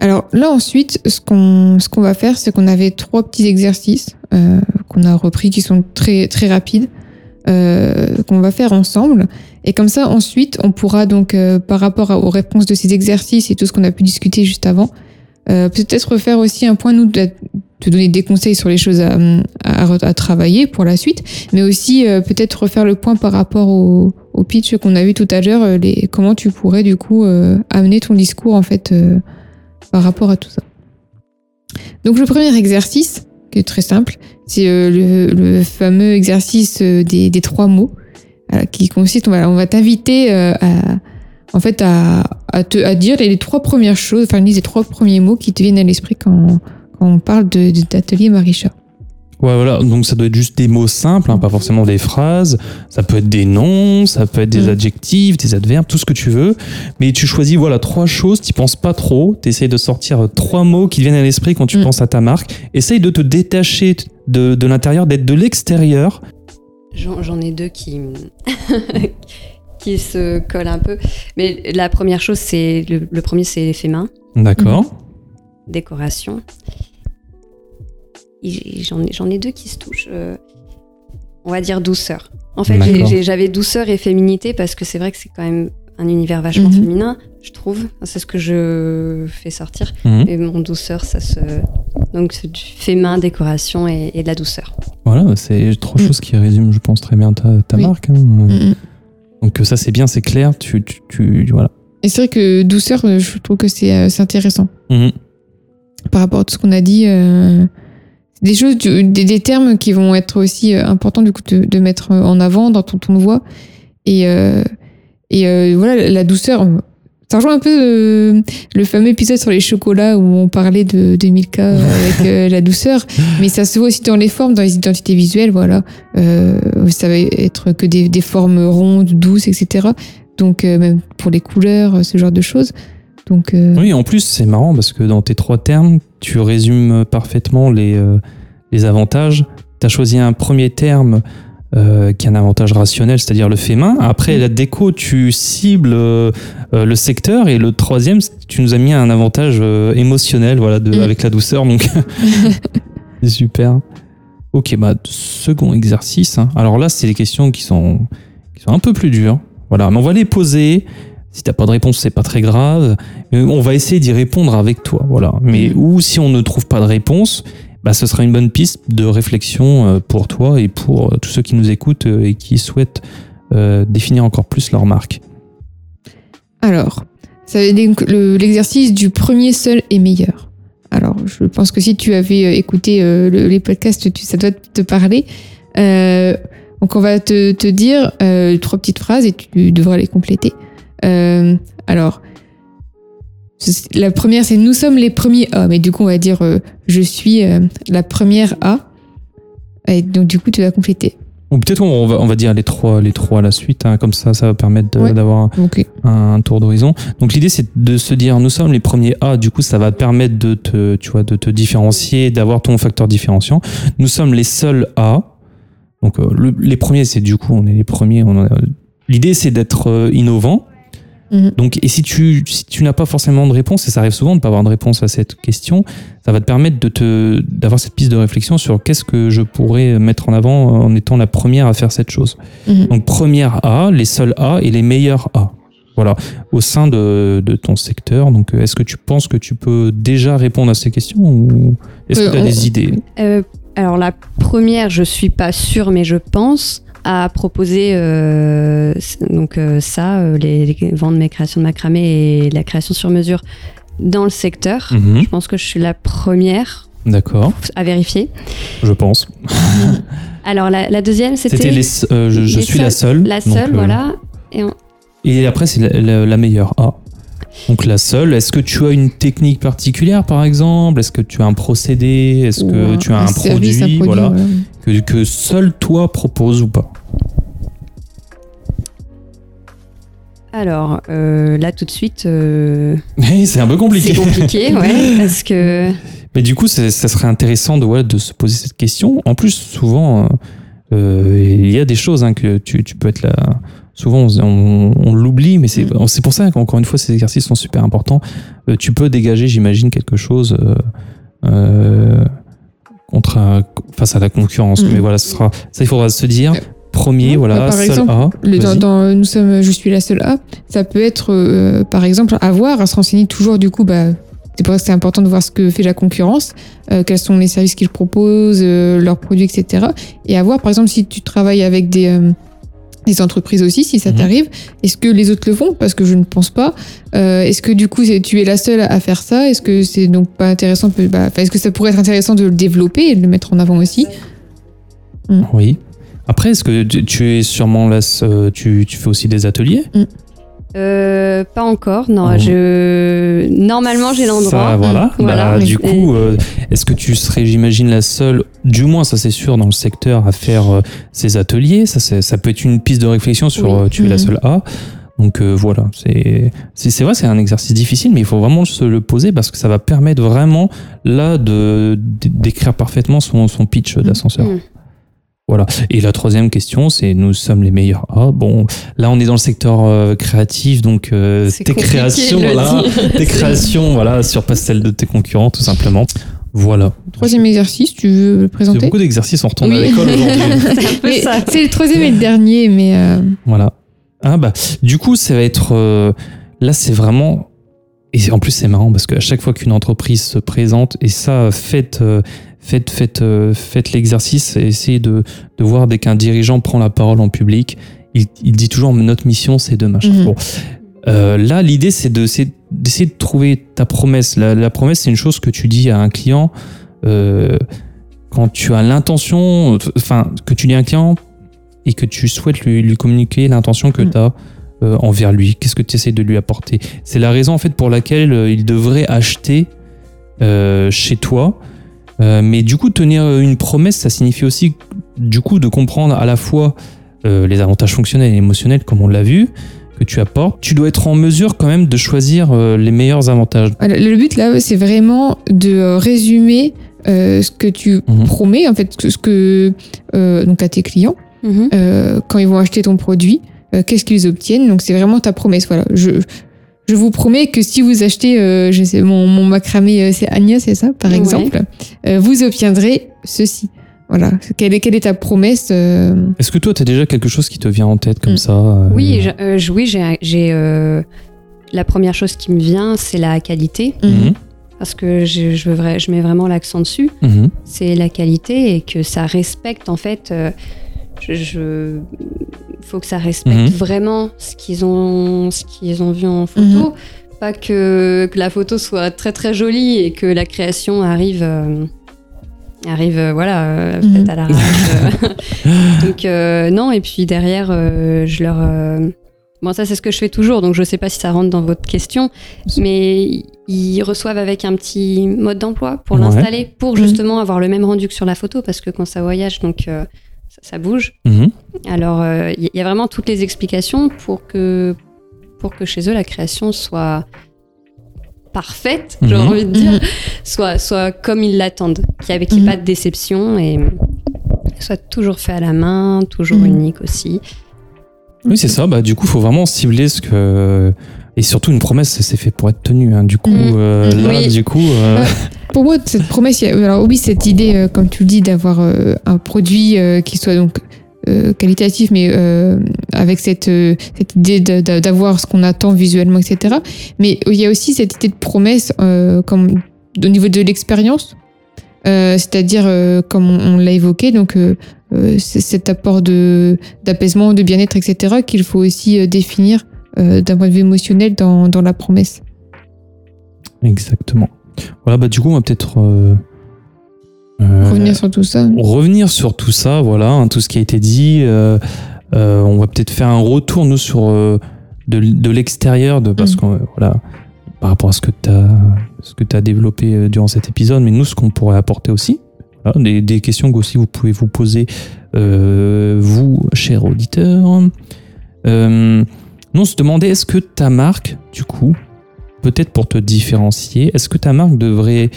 Alors là ensuite, ce qu'on ce qu'on va faire, c'est qu'on avait trois petits exercices euh, qu'on a repris qui sont très très rapides euh, qu'on va faire ensemble. Et comme ça, ensuite, on pourra donc par rapport aux réponses de ces exercices et tout ce qu'on a pu discuter juste avant, peut-être refaire aussi un point nous de, te donner des conseils sur les choses à, à, à travailler pour la suite, mais aussi euh, peut-être refaire le point par rapport au, au pitch qu'on a vu tout à l'heure, euh, les comment tu pourrais du coup euh, amener ton discours en fait euh, par rapport à tout ça. Donc le premier exercice, qui est très simple, c'est euh, le, le fameux exercice euh, des, des trois mots, voilà, qui consiste, on va, on va t'inviter euh, à, en fait, à, à, te, à dire les, les trois premières choses, enfin, des trois premiers mots qui te viennent à l'esprit quand, quand on parle de, de- d'atelier Marisha. Ouais, voilà. Donc ça doit être juste des mots simples, hein, pas forcément des phrases. Ça peut être des noms, ça peut être des Mm. adjectifs, des adverbes, tout ce que tu veux. Mais tu choisis voilà trois choses. Tu penses pas trop. Tu essayes de sortir euh, trois mots qui viennent à l'esprit quand tu Mm. penses à ta marque. Essaye de te détacher de, de l'intérieur, d'être de l'extérieur. J'en j'en ai deux qui, *laughs* qui se collent un peu. Mais la première chose, c'est le, le premier, c'est l'effet main, D'accord. décoration. J'en ai, j'en ai deux qui se touchent. euh, on va dire douceur. En fait, j'avais douceur et féminité parce que c'est vrai que c'est quand même un univers vachement Mhm. féminin, je trouve. C'est ce que je fais sortir. Mhm. Et mon douceur, ça se. Donc, c'est du fait main, décoration et, et de la douceur. Voilà, c'est trois Mm. choses qui résument, je pense, très bien ta, ta Oui. marque. hein. Mm, mm. Donc ça, c'est bien, c'est clair. Tu, tu, tu- voilà. Et c'est vrai que douceur, euh, je trouve que c'est euh, c'est intéressant. Mhm. par rapport à tout ce qu'on a dit. euh, des choses, des, des termes qui vont être aussi euh, importants du coup de, de mettre en avant dans ton ton de voix. Et, euh, et euh, voilà, la douceur. Ça rejoint un peu euh, le fameux épisode sur les chocolats où on parlait de, de Milka *laughs* avec euh, la douceur, mais ça se voit aussi dans les formes, dans les identités visuelles, voilà. Euh, ça va être que des, des formes rondes, douces, etc. Donc euh, même pour les couleurs, ce genre de choses. Donc euh, Oui, en plus, c'est marrant parce que dans tes trois termes, tu résumes parfaitement les, euh, les avantages. Tu as choisi un premier terme euh, qui a un avantage rationnel, c'est-à-dire le fait main. Après, la déco, tu cibles euh, le secteur. Et le troisième, tu nous as mis un avantage euh, émotionnel voilà, de, Mhm. avec la douceur. Donc, *laughs* *laughs* c'est super. Ok, bah, second exercice. hein. Alors là, c'est des questions qui sont, qui sont un peu plus dures. Voilà, mais on va les poser. Si t'as pas de réponse, c'est pas très grave. On va essayer d'y répondre avec toi, voilà. Mais Mhm. ou si on ne trouve pas de réponse, bah ce sera une bonne piste de réflexion euh, pour toi et pour euh, tous ceux qui nous écoutent euh, et qui souhaitent euh, définir encore plus leur marque. Alors, le- l'exercice du premier seul et meilleur. Alors, je pense que si tu avais écouté euh, le- les podcasts, tu- ça doit te parler. Euh, donc, on va te, te dire trois petites phrases et tu devras les compléter. Euh, alors, la première, c'est nous sommes les premiers A. Mais du coup, on va dire euh, je suis euh, la première A. Et donc, du coup, tu vas compléter. Ou peut-être on va, on va dire les trois, les trois à la suite, hein, comme ça, ça va permettre Ouais. d'avoir un tour d'horizon. Donc l'idée c'est de se dire nous sommes les premiers A, du coup ça va permettre de te, tu vois, de te différencier, d'avoir ton facteur différenciant. Nous sommes les seuls A. Donc euh, le- les premiers c'est du coup on est les premiers. L'idée c'est d'être innovant. Mhm. Donc et si tu si tu n'as pas forcément de réponse et ça arrive souvent de ne pas avoir de réponse à cette question, ça va te permettre de te d'avoir cette piste de réflexion sur qu'est-ce que je pourrais mettre en avant en étant la première à faire cette chose. Mhm. Donc première A, les seuls A et les meilleurs A. Voilà, au sein de, de ton secteur. Donc euh, est-ce que tu penses que tu peux déjà répondre à ces questions ou est-ce que Euh, tu as des idées? Euh, alors la première, je suis pas sûre, mais je pense à proposer euh, donc euh, ça, euh, les, les vendre mes créations de macramé et la création sur mesure dans le secteur. Mhm, Je pense que je suis la première D'accord, à vérifier. je pense. *laughs* Alors la, la deuxième, C'était les, euh, je, je les suis la seule. la seule, voilà. Et on- Et après, c'est la, la- la meilleure A. Donc la seule. Est-ce que tu as une technique particulière, par exemple? Est-ce que tu as un procédé? Est-ce que tu as un, produit, voilà, voilà. que, que seul toi proposes ou pas? Alors euh, là tout de suite, euh, *laughs* C'est un peu compliqué. c'est compliqué, *laughs* ouais, parce que Mais du coup, ça serait intéressant de, ouais, de se poser cette question. En plus, souvent, euh, euh, il y a des choses hein, que tu, tu peux être là. Souvent, on, on- on l'oublie, mais c'est c'est pour ça qu'encore une fois, ces exercices sont super importants. Euh, tu peux dégager, j'imagine, quelque chose euh, euh, contre un- face à la concurrence. Mhm. Mais voilà, ce sera, ça, il faudra se dire. Premier, Ouais, voilà, bah, par seul exemple, A. Le- dans, Nous sommes, je suis la seule A, ça peut être, par exemple, à voir, à se renseigner toujours, du coup, bah, c'est pour ça que c'est important de voir ce que fait la concurrence, euh, quels sont les services qu'ils proposent, euh, leurs produits, etc. Et à voir, par exemple, si tu travailles avec des, euh, des entreprises aussi, si ça Mhm. t'arrive, est-ce que les autres le font? Parce que je ne pense pas. Euh, est-ce que du coup, tu es la seule à faire ça? Est-ce que c'est donc pas intéressant bah, Est-ce que ça pourrait être intéressant de le développer et de le mettre en avant aussi? Oui. Après, est-ce que tu, es sûrement là, tu, tu fais aussi des ateliers? Mm. Euh, pas encore, non. Mhm. Je... Normalement, j'ai l'endroit. Voilà. Voilà. Bah, du coup, euh, est-ce que tu serais, j'imagine, la seule, du moins, ça c'est sûr, dans le secteur à faire euh, ces ateliers? Ça, ça peut être une piste de réflexion sur Oui. euh, tu es la Mhm. seule A. Donc euh, voilà, c'est c'est c'est vrai, c'est un exercice difficile, mais il faut vraiment se le poser parce que ça va permettre vraiment là de d'écrire parfaitement son, son pitch d'ascenseur. Mm. Voilà. Et la troisième question, c'est nous sommes les meilleurs A. Bon, là on est dans le secteur euh, créatif, donc euh, C'est tes créations, voilà, *laughs* tes créations, voilà, surpassent celles de tes concurrents, tout simplement. Voilà. Troisième exercice, tu veux le C'est présenter? beaucoup d'exercices, on retourne à l'école aujourd'hui. *laughs* C'est. *laughs* C'est le troisième et le dernier, mais euh, Voilà. Ah bah, du coup, ça va être. euh, là, c'est vraiment. Et en plus, c'est marrant parce qu'à chaque fois qu'une entreprise se présente, et ça, faites, euh, faites, faites, euh, faites l'exercice, et essayez de, de voir dès qu'un dirigeant prend la parole en public, il, il dit toujours notre mission, c'est de machin. Mhm. Bon. Euh, là, l'idée, c'est de- c'est d'essayer de trouver ta promesse. La, la promesse, c'est une chose que tu dis à un client euh, quand tu as l'intention, enfin, que tu dis à un client et que tu souhaites lui, lui communiquer l'intention que Mm. tu as envers lui. Qu'est-ce que tu essaies de lui apporter? C'est la raison, en fait, pour laquelle euh, il devrait acheter euh, chez toi. Euh, mais du coup, tenir une promesse, ça signifie aussi, du coup, de comprendre à la fois euh, les avantages fonctionnels et émotionnels, comme on l'a vu, que tu apportes. Tu dois être en mesure quand même de choisir euh, les meilleurs avantages. voilà, le but là, c'est vraiment de euh, résumer euh, ce que tu Mhm. promets, en fait, ce que euh, donc à tes clients Mhm. euh, quand ils vont acheter ton produit, euh, qu'est-ce qu'ils obtiennent? Donc c'est vraiment ta promesse. Voilà, je je vous promets que si vous achetez, euh, je sais, mon, mon macramé, euh, c'est Agnès, c'est ça, par Ouais. exemple, euh, vous obtiendrez ceci. Voilà, quelle est, quelle est ta promesse euh, Est-ce que toi, tu as déjà quelque chose qui te vient en tête comme Mm. ça euh, Oui, je- euh, oui, j'ai, j'ai, euh, la première chose qui me vient, c'est la qualité, Mhm. parce que je, je, veux vra- je mets vraiment l'accent dessus. Mhm. C'est la qualité et que ça respecte en fait. euh, je, je- faut que ça respecte Mhm. vraiment ce qu'ils ont, ce qu'ils ont vu en photo. Pas que, que la photo soit très très jolie et que la création arrive. euh, arrive euh, voilà euh, Mhm. à euh. *laughs* donc euh, non et puis derrière euh, je leur euh, bon ça c'est ce que je fais toujours donc je sais pas si ça rentre dans votre question mais ils reçoivent avec un petit mode d'emploi pour Ouais. l'installer pour Mhm. justement avoir le même rendu que sur la photo parce que quand ça voyage donc euh, ça, ça bouge Mhm. alors euh, il y a vraiment toutes les explications pour que pour que chez eux la création soit parfaite j'ai Mhm. envie de dire Mhm. soit, soit comme ils l'attendent, qu'il n'y ait, qu'il y ait pas de déception et soit toujours fait à la main, toujours unique aussi. Oui, c'est ça. Bah, du coup, il faut vraiment cibler ce que. Et surtout, une promesse, c'est fait pour être tenu. hein. Du coup, Mhm. euh, là, Oui. du coup. euh, Ouais. Pour moi, cette promesse, a- alors oui, cette idée, euh, comme tu le dis, d'avoir euh, un produit euh, qui soit donc euh, qualitatif, mais euh, avec cette, euh, cette idée d'avoir ce qu'on attend visuellement, etc. Mais il y a aussi cette idée de promesse euh, comme, au niveau de l'expérience, Euh, c'est-à-dire, euh, comme on, on l'a évoqué, donc euh, euh, cet apport de d'apaisement, de bien-être, etc., qu'il faut aussi euh, définir euh, d'un point de vue émotionnel dans, dans la promesse. Exactement. Voilà, bah, du coup, on va peut-être. euh, euh, Revenir sur tout ça. revenir sur tout ça, voilà, hein, tout ce qui a été dit. on va peut-être faire un retour, nous, sur de, de l'extérieur, de, parce Mm. que, voilà, par rapport à ce que tu as, ce que as développé durant cet épisode, mais nous, ce qu'on pourrait apporter aussi. Voilà, des, des questions que aussi vous pouvez vous poser, euh, vous, chers auditeurs. Euh, nous, on se demandait, est-ce que ta marque, du coup, peut-être pour te différencier, est-ce que ta marque devrait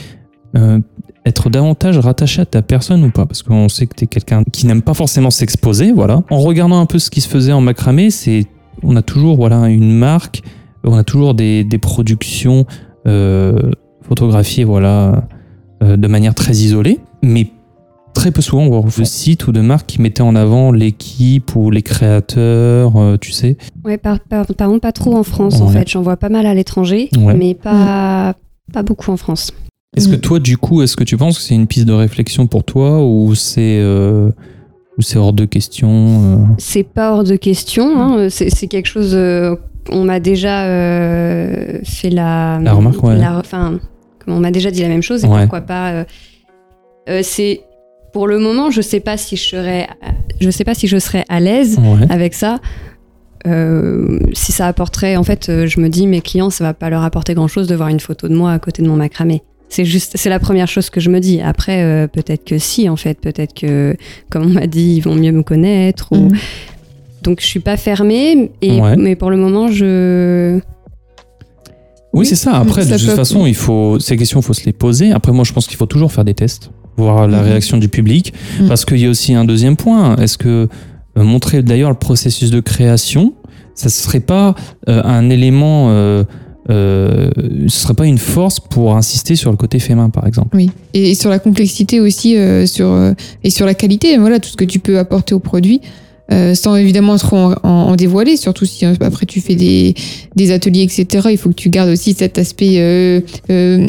euh, être davantage rattaché à ta personne ou pas? Parce qu'on sait que tu es quelqu'un qui n'aime pas forcément s'exposer, voilà. En regardant un peu ce qui se faisait en macramé, c'est on a toujours voilà une marque, on a toujours des, des productions euh, photographiées voilà euh, de manière très isolée, mais très peu souvent on voit de sites ou de marques qui mettaient en avant l'équipe ou les créateurs, euh, tu sais. Ouais, par, par, par contre, pas trop en France en fait. J'en vois pas mal à l'étranger, Ouais. mais pas, pas beaucoup en France. Est-ce que Mm. toi, du coup, est-ce que tu penses que c'est une piste de réflexion pour toi ou c'est euh, ou c'est hors de question euh? C'est pas hors de question. hein. C'est quelque chose. euh, on m'a déjà euh, fait la. La remarque, ouais. la- Enfin, on m'a déjà dit la même chose et Ouais. pourquoi pas. euh, euh, c'est pour le moment, je sais pas si je serais, je sais pas si je serais à l'aise Ouais. avec ça. euh, si ça apporterait, en fait, euh, je me dis, mes clients, ça va pas leur apporter grand chose de voir une photo de moi à côté de mon macramé. C'est juste, c'est la première chose que je me dis. Après, euh, peut-être que si, en fait, peut-être que, comme on m'a dit, ils vont mieux me connaître. Ou... Mhm. Donc, je suis pas fermée, et, Ouais. mais pour le moment, je. Oui, c'est ça. Après, Ça de toute peut- façon, il faut ces questions, il faut se les poser. Après, moi, je pense qu'il faut toujours faire des tests, voir la Mhm. réaction du public, Mhm. parce qu'il y a aussi un deuxième point. Est-ce que euh, montrer d'ailleurs le processus de création, ça serait pas euh, un élément, euh, euh, ce serait pas une force pour insister sur le côté fait main, par exemple? Oui, et, et sur la complexité aussi, sur, et sur la qualité, voilà, tout ce que tu peux apporter au produit, euh, sans évidemment trop en, en- en dévoiler, surtout si après tu fais des, des ateliers, etc. Il faut que tu gardes aussi cet aspect euh, euh,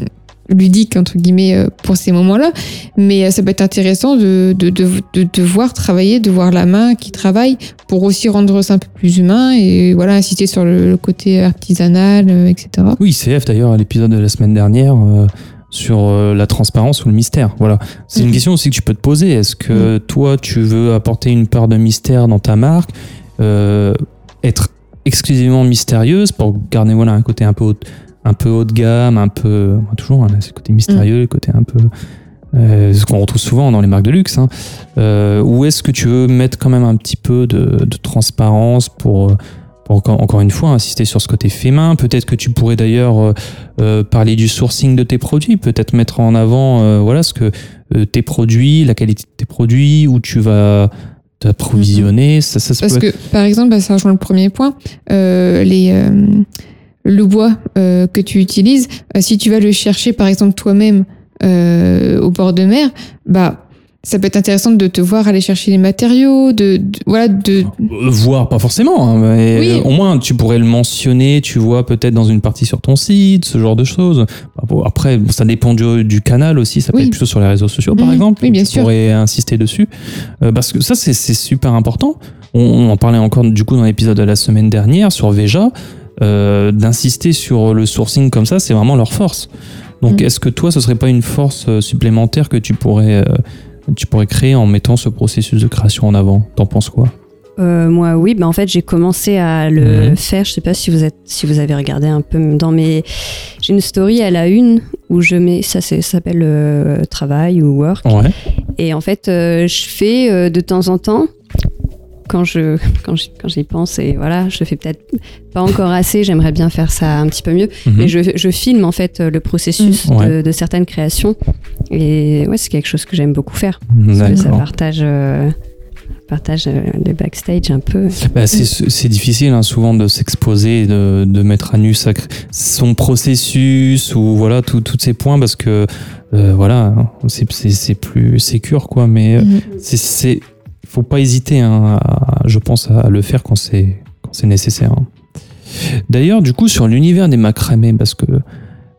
ludique, entre guillemets, euh, pour ces moments-là. Mais euh, ça peut être intéressant de, de, de, de, voir travailler, de voir la main qui travaille, pour aussi rendre ça un peu plus humain et voilà, insister sur le, le côté artisanal, euh, etc. Oui, CF d'ailleurs à l'épisode de la semaine dernière euh, sur la transparence ou le mystère. Voilà, c'est une Mhm. question aussi que tu peux te poser. Est-ce que toi tu veux apporter une part de mystère dans ta marque, euh, être exclusivement mystérieuse pour garder voilà un côté un peu un peu haut de gamme, un peu toujours hein, ce côté mystérieux, le côté un peu euh, ce qu'on retrouve souvent dans les marques de luxe. Hein. Euh, ou est-ce que tu veux mettre quand même un petit peu de, de transparence pour, euh, pour encore, une fois insister sur ce côté fait main? Peut-être que tu pourrais d'ailleurs euh, euh, parler du sourcing de tes produits, peut-être mettre en avant voilà ce que tes produits, la qualité de tes produits, où tu vas t'approvisionner. Ça, ça, ça Parce peut que, par exemple, bah, ça rejoint le premier point, les, le bois euh, que tu utilises, euh, si tu vas le chercher, par exemple, toi-même euh, au bord de mer, bah, ça peut être intéressant de te voir aller chercher les matériaux, de, de- voilà, de, Voir, pas forcément, hein, mais Oui. au moins tu pourrais le mentionner, tu vois, peut-être dans une partie sur ton site, ce genre de choses. Bah, Après, ça dépend du, du canal aussi, ça peut Oui. être plutôt sur les réseaux sociaux par Mhm. exemple. Oui, bien tu sûr. pourrais insister dessus. Euh, parce que ça, c'est c'est super important. On, on en parlait encore du coup dans l'épisode de la semaine dernière sur Veja, euh, d'insister sur le sourcing comme ça, c'est vraiment leur force. Donc Mhm. est-ce que toi, ce serait pas une force euh, supplémentaire que tu pourrais, euh, tu pourrais créer en mettant ce processus de création en avant? T'en penses quoi? Euh, moi, oui, bah, en fait, j'ai commencé à le Mhm. faire. Je sais pas si vous êtes, si vous avez regardé un peu dans mes. J'ai une story à la une où je mets ça, s'appelle euh, travail ou work. Ouais. Et en fait, euh, je fais de temps en temps, quand je *laughs* quand j'y quand j'y pense, et voilà, je fais peut-être pas encore assez. J'aimerais bien faire ça un petit peu mieux. Mhm. Mais je, je filme en fait le processus Mhm. Ouais. de, certaines créations. Et ouais, c'est quelque chose que j'aime beaucoup faire. Parce que ça partage. euh, partage euh, le backstage un peu. Bah, c'est c'est difficile hein, souvent de s'exposer, de, de mettre à nu sa son processus ou voilà tous ces points parce que euh, voilà c'est- c'est c'est plus sécure quoi. Mais euh, Mhm. c'est c'est faut pas hésiter hein, à- je pense à le faire quand c'est quand c'est nécessaire. hein. D'ailleurs du coup sur l'univers des macramés parce que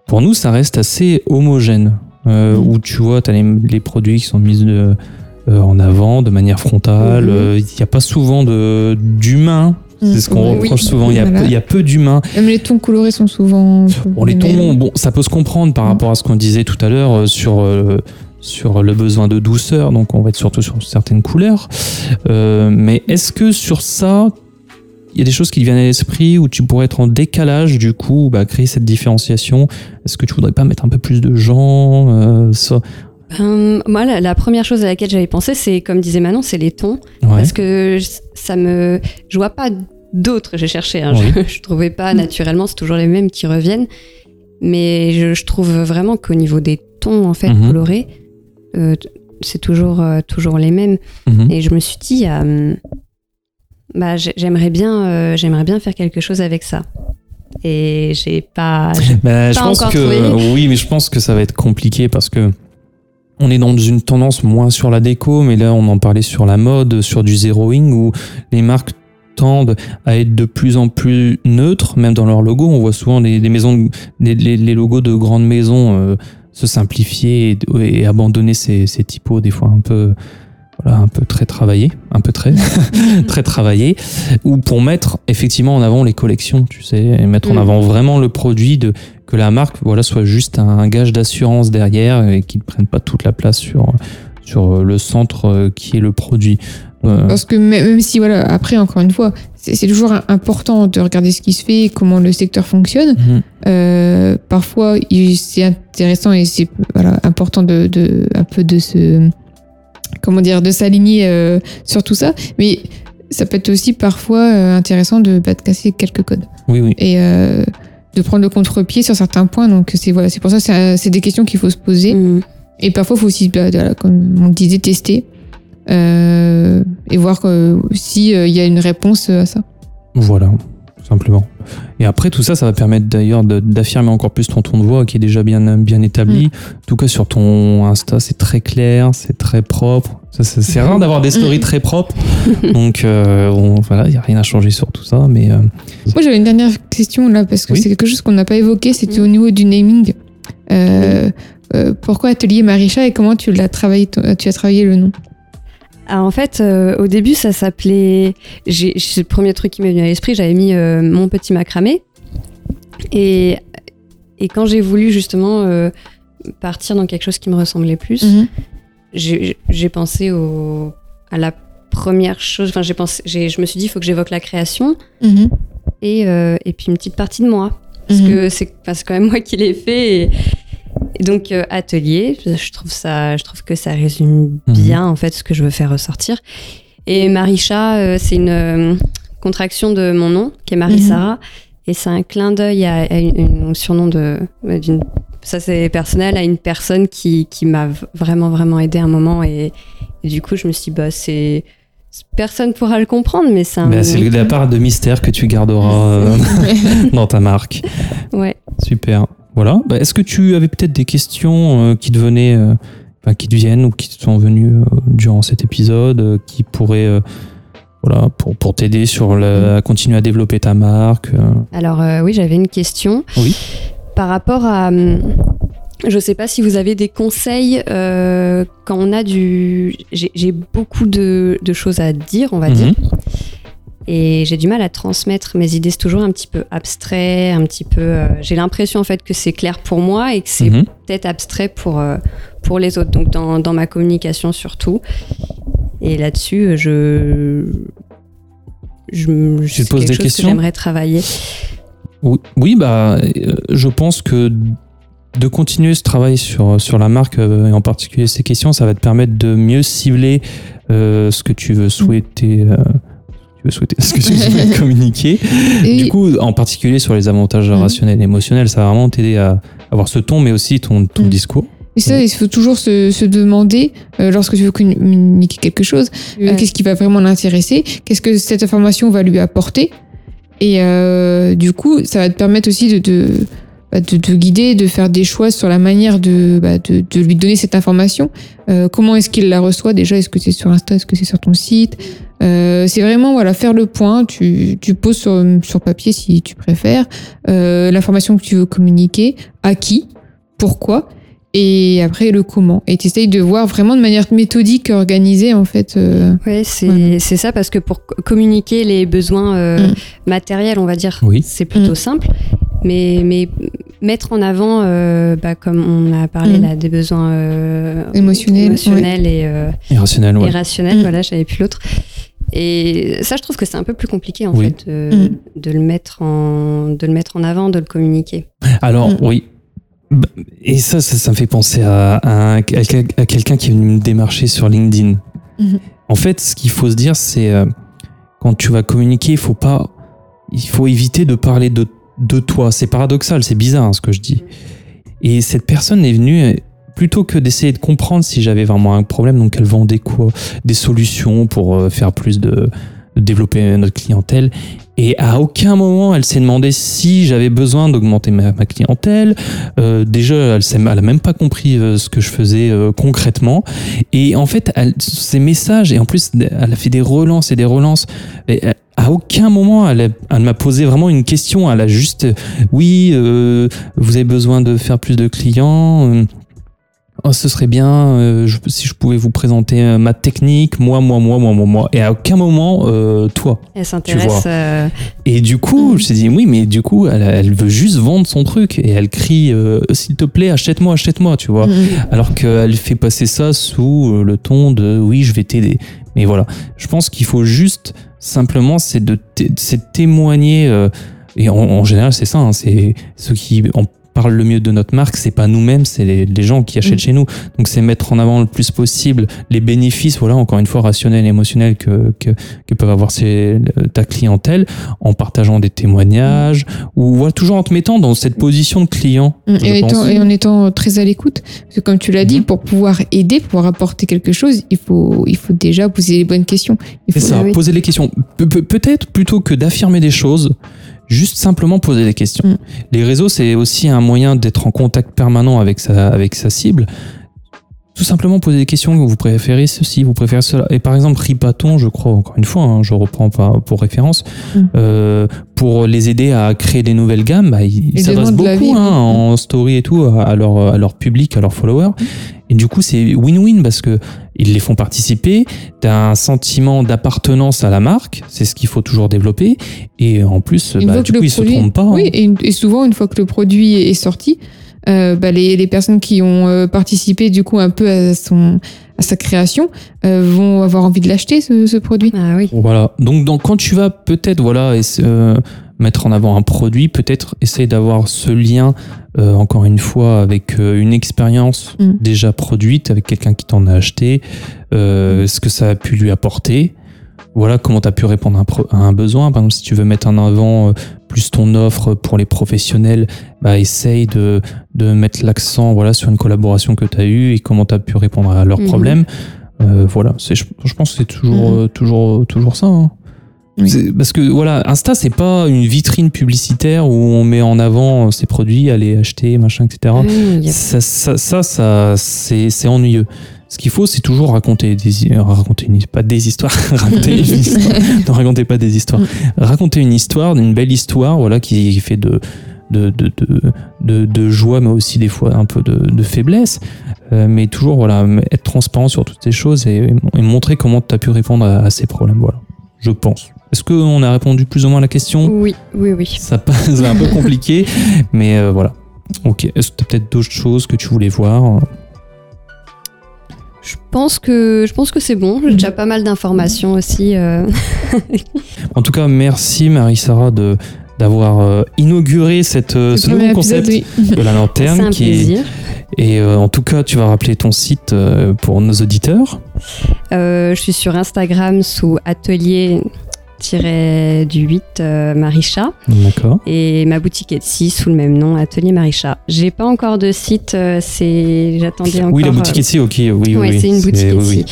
pour nous ça reste assez homogène euh, Mhm. où tu vois tu as les, les produits qui sont mis de, euh, en avant de manière frontale. Mhm. euh, Il n'y a pas souvent de- d'humains. C'est ce qu'on Oui. reproche souvent. Il y, a Voilà. peu- il y a peu d'humains. Même les tons colorés sont souvent. Bon, les tons, bon, ça peut se comprendre par Mhm. rapport à ce qu'on disait tout à l'heure sur, euh, sur le besoin de douceur. Donc, on va être surtout sur certaines couleurs. Euh, mais est-ce que sur ça, il y a des choses qui te viennent à l'esprit où tu pourrais être en décalage, du coup, bah, créer cette différenciation? Est-ce que tu voudrais pas mettre un peu plus de gens euh, ça? Euh, moi, la, la première chose à laquelle j'avais pensé, c'est, comme disait Manon, c'est les tons. Ouais. Parce que ça me. Je vois pas d'autres, j'ai cherché. hein, je, *laughs* je trouvais pas naturellement, c'est toujours les mêmes qui reviennent. Mais je, je trouve vraiment qu'au niveau des tons, en fait, Mhm. colorés, euh, c'est toujours, euh, toujours les mêmes. Mhm. Et je me suis dit, euh, bah, j'ai- j'aimerais bien, j'aimerais bien faire quelque chose avec ça. Et j'ai pas. *laughs* Bah, je Pas pense encore que trouvé. *laughs* oui, mais je pense que ça va être compliqué parce que on est dans une tendance moins sur la déco, mais là on en parlait sur la mode, sur du zeroing où les marques tendent à être de plus en plus neutres, même dans leur logo. On voit souvent des maisons, les, les logos de grandes maisons se simplifier et, et abandonner ces, ces typos des fois un peu, voilà, un peu très travaillés, un peu très, *laughs* très travaillés, ou pour mettre effectivement en avant les collections, tu sais, et mettre en Mm. avant vraiment le produit de que la marque voilà soit juste un gage d'assurance derrière et qu'ils ne prennent pas toute la place sur sur le centre euh, qui est le produit. Parce que même même si, voilà, après, encore une fois, c'est toujours important de regarder ce qui se fait, comment le secteur fonctionne. mhm. Euh, parfois, c'est intéressant et c'est voilà, important de, de un peu de se comment dire de s'aligner euh, sur tout ça. Mais ça peut être aussi parfois euh, intéressant de, bah, de casser quelques codes Oui, oui. et euh, de prendre le contre-pied sur certains points. Donc c'est voilà, c'est pour ça que c'est des questions qu'il faut se poser. Mm. Et parfois, il faut aussi, bah, voilà, comme on disait, tester et voir s'il y a une réponse à ça. Voilà, tout simplement. Et après, tout ça, ça va permettre d'ailleurs d'affirmer encore plus ton ton de voix qui est déjà bien, bien établi. Mm. En tout cas, sur ton Insta, c'est très clair, c'est très propre. Ça, ça- C'est rare d'avoir des stories très propres. Donc, euh, on- voilà, il n'y a rien à changer sur tout ça. Mais euh, Moi, j'avais une dernière question là, parce que Oui. c'est quelque chose qu'on n'a pas évoqué, c'était Mm. au niveau du naming. Euh, euh, pourquoi Atelier Marisha et comment tu l'as travaillé, tu as travaillé le nom? Ah, en fait, euh, au début, ça s'appelait. C'est le premier truc qui m'est venu à l'esprit. J'avais mis euh, mon petit macramé. Et, et quand j'ai voulu justement euh, partir dans quelque chose qui me ressemblait plus, Mhm. j'ai j'ai pensé au, à la première chose. Enfin, j'ai pensé, je me suis dit, il faut que j'évoque la création Mhm. et, et puis une petite partie de moi. Parce Mhm. que c'est quand même *laughs* moi qui l'ai fait. Et, et donc, euh, atelier, je trouve, ça, je trouve que ça résume Mhm. bien en fait ce que je veux faire ressortir. Et Marisha, euh, c'est une euh, contraction de mon nom, qui est Marie-Sara. Et c'est un clin d'œil à, à une, une- un surnom de. d'une ça, c'est personnel, à une personne qui, qui m'a vraiment, vraiment aidé un moment. Et, et du coup, je me suis dit, bah, c'est. Personne pourra le comprendre, mais c'est un. bah, c'est la part de mystère que tu garderas *laughs* *laughs* dans ta marque. Ouais. Super. Voilà. Bah, Est-ce que tu avais peut-être des questions euh, qui te venaient, euh, enfin, qui te viennent ou qui te sont venues euh, durant cet épisode, qui pourraient, voilà, pour, pour t'aider sur le, à continuer à développer ta marque. Alors oui, j'avais une question. Oui. Par rapport à, hum, je sais pas si vous avez des conseils euh, quand on a du, j'ai beaucoup de, de choses à dire, on va dire, Mhm. Et j'ai du mal à transmettre mes idées. C'est toujours un petit peu abstrait, un petit peu. euh, j'ai l'impression en fait que c'est clair pour moi et que c'est Mhm. peut-être abstrait pour euh, pour les autres. Donc dans, dans ma communication surtout. Et là-dessus, je je, me- Tu te poses des questions que j'aimerais travailler. Oui, oui, bah, euh, je pense que de continuer ce travail sur, sur la marque euh, et en particulier ces questions, ça va te permettre de mieux cibler euh, ce que tu veux souhaiter. Souhaiter *laughs* ce que tu veux *laughs* communiquer. Et- Du coup, en particulier sur les avantages Mhm. rationnels et émotionnels, ça va vraiment t'aider à avoir ce ton, mais aussi ton, ton Mhm. discours. Et ça, il faut toujours se, se demander, euh, lorsque tu veux communiquer quelque chose, euh, Ouais. qu'est-ce qui va vraiment l'intéresser, qu'est-ce que cette information va lui apporter. Et euh, du coup, ça va te permettre aussi de, de, bah, de, de guider, de faire des choix sur la manière de, bah, de, de lui donner cette information. Euh, comment est-ce qu'il la reçoit déjà? Est-ce que c'est sur Insta? Est-ce que c'est sur ton site? Euh, C'est vraiment voilà, faire le point. Tu, tu poses sur, sur papier si tu préfères euh, l'information que tu veux communiquer, à qui, pourquoi? Et après le comment? Et tu essayes de voir vraiment de manière méthodique, organisée en fait. euh, Oui, c'est Voilà. ça, parce que pour co- communiquer les besoins euh, Mm. matériels, on va dire, Oui. c'est plutôt Mm. simple. Mais, mais mettre en avant, euh, bah, comme on a parlé Mm. là, des besoins euh, Émotionnels, émotionnels et, euh, Irrationnel, ouais. et rationnels, Mm. voilà, j'avais plus l'autre. Et ça, je trouve que c'est un peu plus compliqué en Oui. fait de, Mm. de le mettre en, de le mettre en avant, de le communiquer. Alors, oui. Bah, Et ça, ça, ça me fait penser à, à, un- à quel- à quelqu'un qui est venu me démarcher sur LinkedIn. Mhm. En fait, ce qu'il faut se dire, c'est euh, quand tu vas communiquer, il faut pas, il faut éviter de parler de, de toi. C'est paradoxal, c'est bizarre hein, ce que je dis. Et cette personne est venue euh, plutôt que d'essayer de comprendre si j'avais vraiment un problème, donc elle vendait quoi, des solutions pour euh, faire plus de, développer notre clientèle. Et à aucun moment, elle s'est demandé si j'avais besoin d'augmenter ma, clientèle. Euh, déjà, elle, s'est- elle a même pas compris euh, ce que je faisais euh, concrètement. Et en fait, elle, messages, et en plus, elle a fait des relances et des relances. À aucun moment, elle, m'a posé vraiment une question. Elle a juste, oui, euh, vous avez besoin de faire plus de clients. euh, Oh, ce serait bien euh, je- si je pouvais vous présenter ma technique, moi, moi, moi, moi, moi, moi. Et à aucun moment, toi. Elle s'intéresse. Et du coup, Mhm. je me suis dit, oui, mais du coup, elle, elle veut juste vendre son truc. Et elle crie, s'il te plaît, achète-moi, achète-moi, tu vois. Mm. Alors qu'elle fait passer ça sous le ton de, oui, je vais t'aider. Mais voilà, je pense qu'il faut juste, simplement, c'est de, témoigner. euh, et en, en général, c'est ça, hein, c'est ceux qui en parlent le mieux de notre marque, c'est pas nous-mêmes, c'est les, les gens qui achètent Mhm. chez nous. Donc c'est mettre en avant le plus possible les bénéfices, voilà, encore une fois, rationnels et émotionnels que, que, que peuvent avoir ces, ta clientèle en partageant des témoignages ou voilà, toujours en te mettant dans cette position de client. Mm. je Et, étant- et en étant très à l'écoute. Parce que comme tu l'as dit, Mhm. pour pouvoir aider, pour pouvoir apporter quelque chose, il faut, il faut déjà poser les bonnes questions. C'est ça, poser les questions. Pe- Peut-être plutôt que d'affirmer des choses, juste simplement poser des questions. Mm. Les réseaux, c'est aussi un moyen d'être en contact permanent avec sa, avec sa cible. Tout simplement poser des questions. Vous préférez ceci, vous préférez cela. Et par exemple, Ripaton, je crois, encore une fois, hein, je reprends pas pour référence, Mm. euh, pour les aider à créer des nouvelles gammes, bah, ils s'adressent beaucoup hein, oui. en story et tout à à leur, à leur public, à leurs followers. Et du coup, c'est win-win parce que ils les font participer. T'as un sentiment d'appartenance à la marque, c'est ce qu'il faut toujours développer. Et en plus, bah, du coup, ils se produit- trompent pas. hein. Oui, et, une- et souvent, une fois que le produit est sorti, euh, bah, les, les personnes qui ont euh, participé du coup un peu à, son, à sa création euh, vont avoir envie de l'acheter, ce, ce produit. Ah oui. Voilà. Donc, donc, quand tu vas peut-être voilà euh, mettre en avant un produit, peut-être essayer d'avoir ce lien euh, encore une fois avec euh, une expérience Mm. déjà produite avec quelqu'un qui t'en a acheté, euh, ce que ça a pu lui apporter. Voilà comment tu as pu répondre à un, pro- à un besoin. Par exemple, si tu veux mettre en avant euh, plus ton offre pour les professionnels, bah, essaye de, de mettre l'accent voilà, sur une collaboration que tu as eue et comment tu as pu répondre à leurs Mhm. problèmes. Euh, voilà, c'est, je, je pense que c'est toujours, euh, toujours, toujours ça. hein. Oui. Parce que voilà, Insta, c'est pas une vitrine publicitaire où on met en avant euh, ses produits, aller acheter, machin, etc. Oui, a- Ça, ça, ça, ça, c'est, ennuyeux. Ce qu'il faut, c'est toujours raconter des, hi- raconter une, pas des histoires, *laughs* raconter une histoire. *laughs* Racontez pas des histoires. Raconter une histoire, une belle histoire, voilà, qui, qui fait de, de, de, de, de, joie, mais aussi des fois un peu de, de faiblesse. Euh, mais toujours, voilà, être transparent sur toutes ces choses et, et montrer comment tu as pu répondre à, à ces problèmes, voilà. Je pense. Est-ce qu'on a répondu plus ou moins à la question? Oui, oui, oui. ça passe un peu *laughs* compliqué, mais euh, voilà. Ok. Est-ce que tu as peut-être d'autres choses que tu voulais voir? Je pense que je pense que c'est bon. J'ai déjà pas mal d'informations aussi. euh. *laughs* En tout cas, merci Marie-Sara de d'avoir euh, inauguré cette, euh, ce nouveau épisode, concept oui. *laughs* de la lanterne. un qui est- plaisir. Et euh, en tout cas, tu vas rappeler ton site pour nos auditeurs? Je suis sur Instagram sous atelier du 8 euh, Marisha D'accord. et ma boutique Etsy sous le même nom Atelier Marisha. J'ai pas encore de site, euh, c'est j'attendais encore. Oui, la boutique ici, ok. Oui, oui, ouais, oui. c'est une boutique Etsy. oui.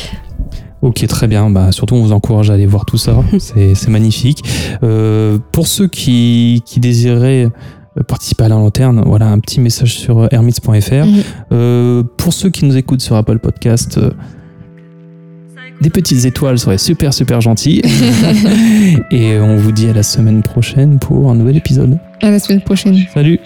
Ok, très bien. Bah, surtout, on vous encourage à aller voir tout ça. *laughs* C'est magnifique. Euh, pour ceux qui, qui désiraient euh, participer à la lanterne, voilà un petit message sur euh, hermits.fr. Mhm. Euh, pour ceux qui nous écoutent sur Apple Podcast, des petites étoiles serait super super gentil. *laughs* et on vous dit à la semaine prochaine pour un nouvel épisode. À la semaine prochaine. Salut.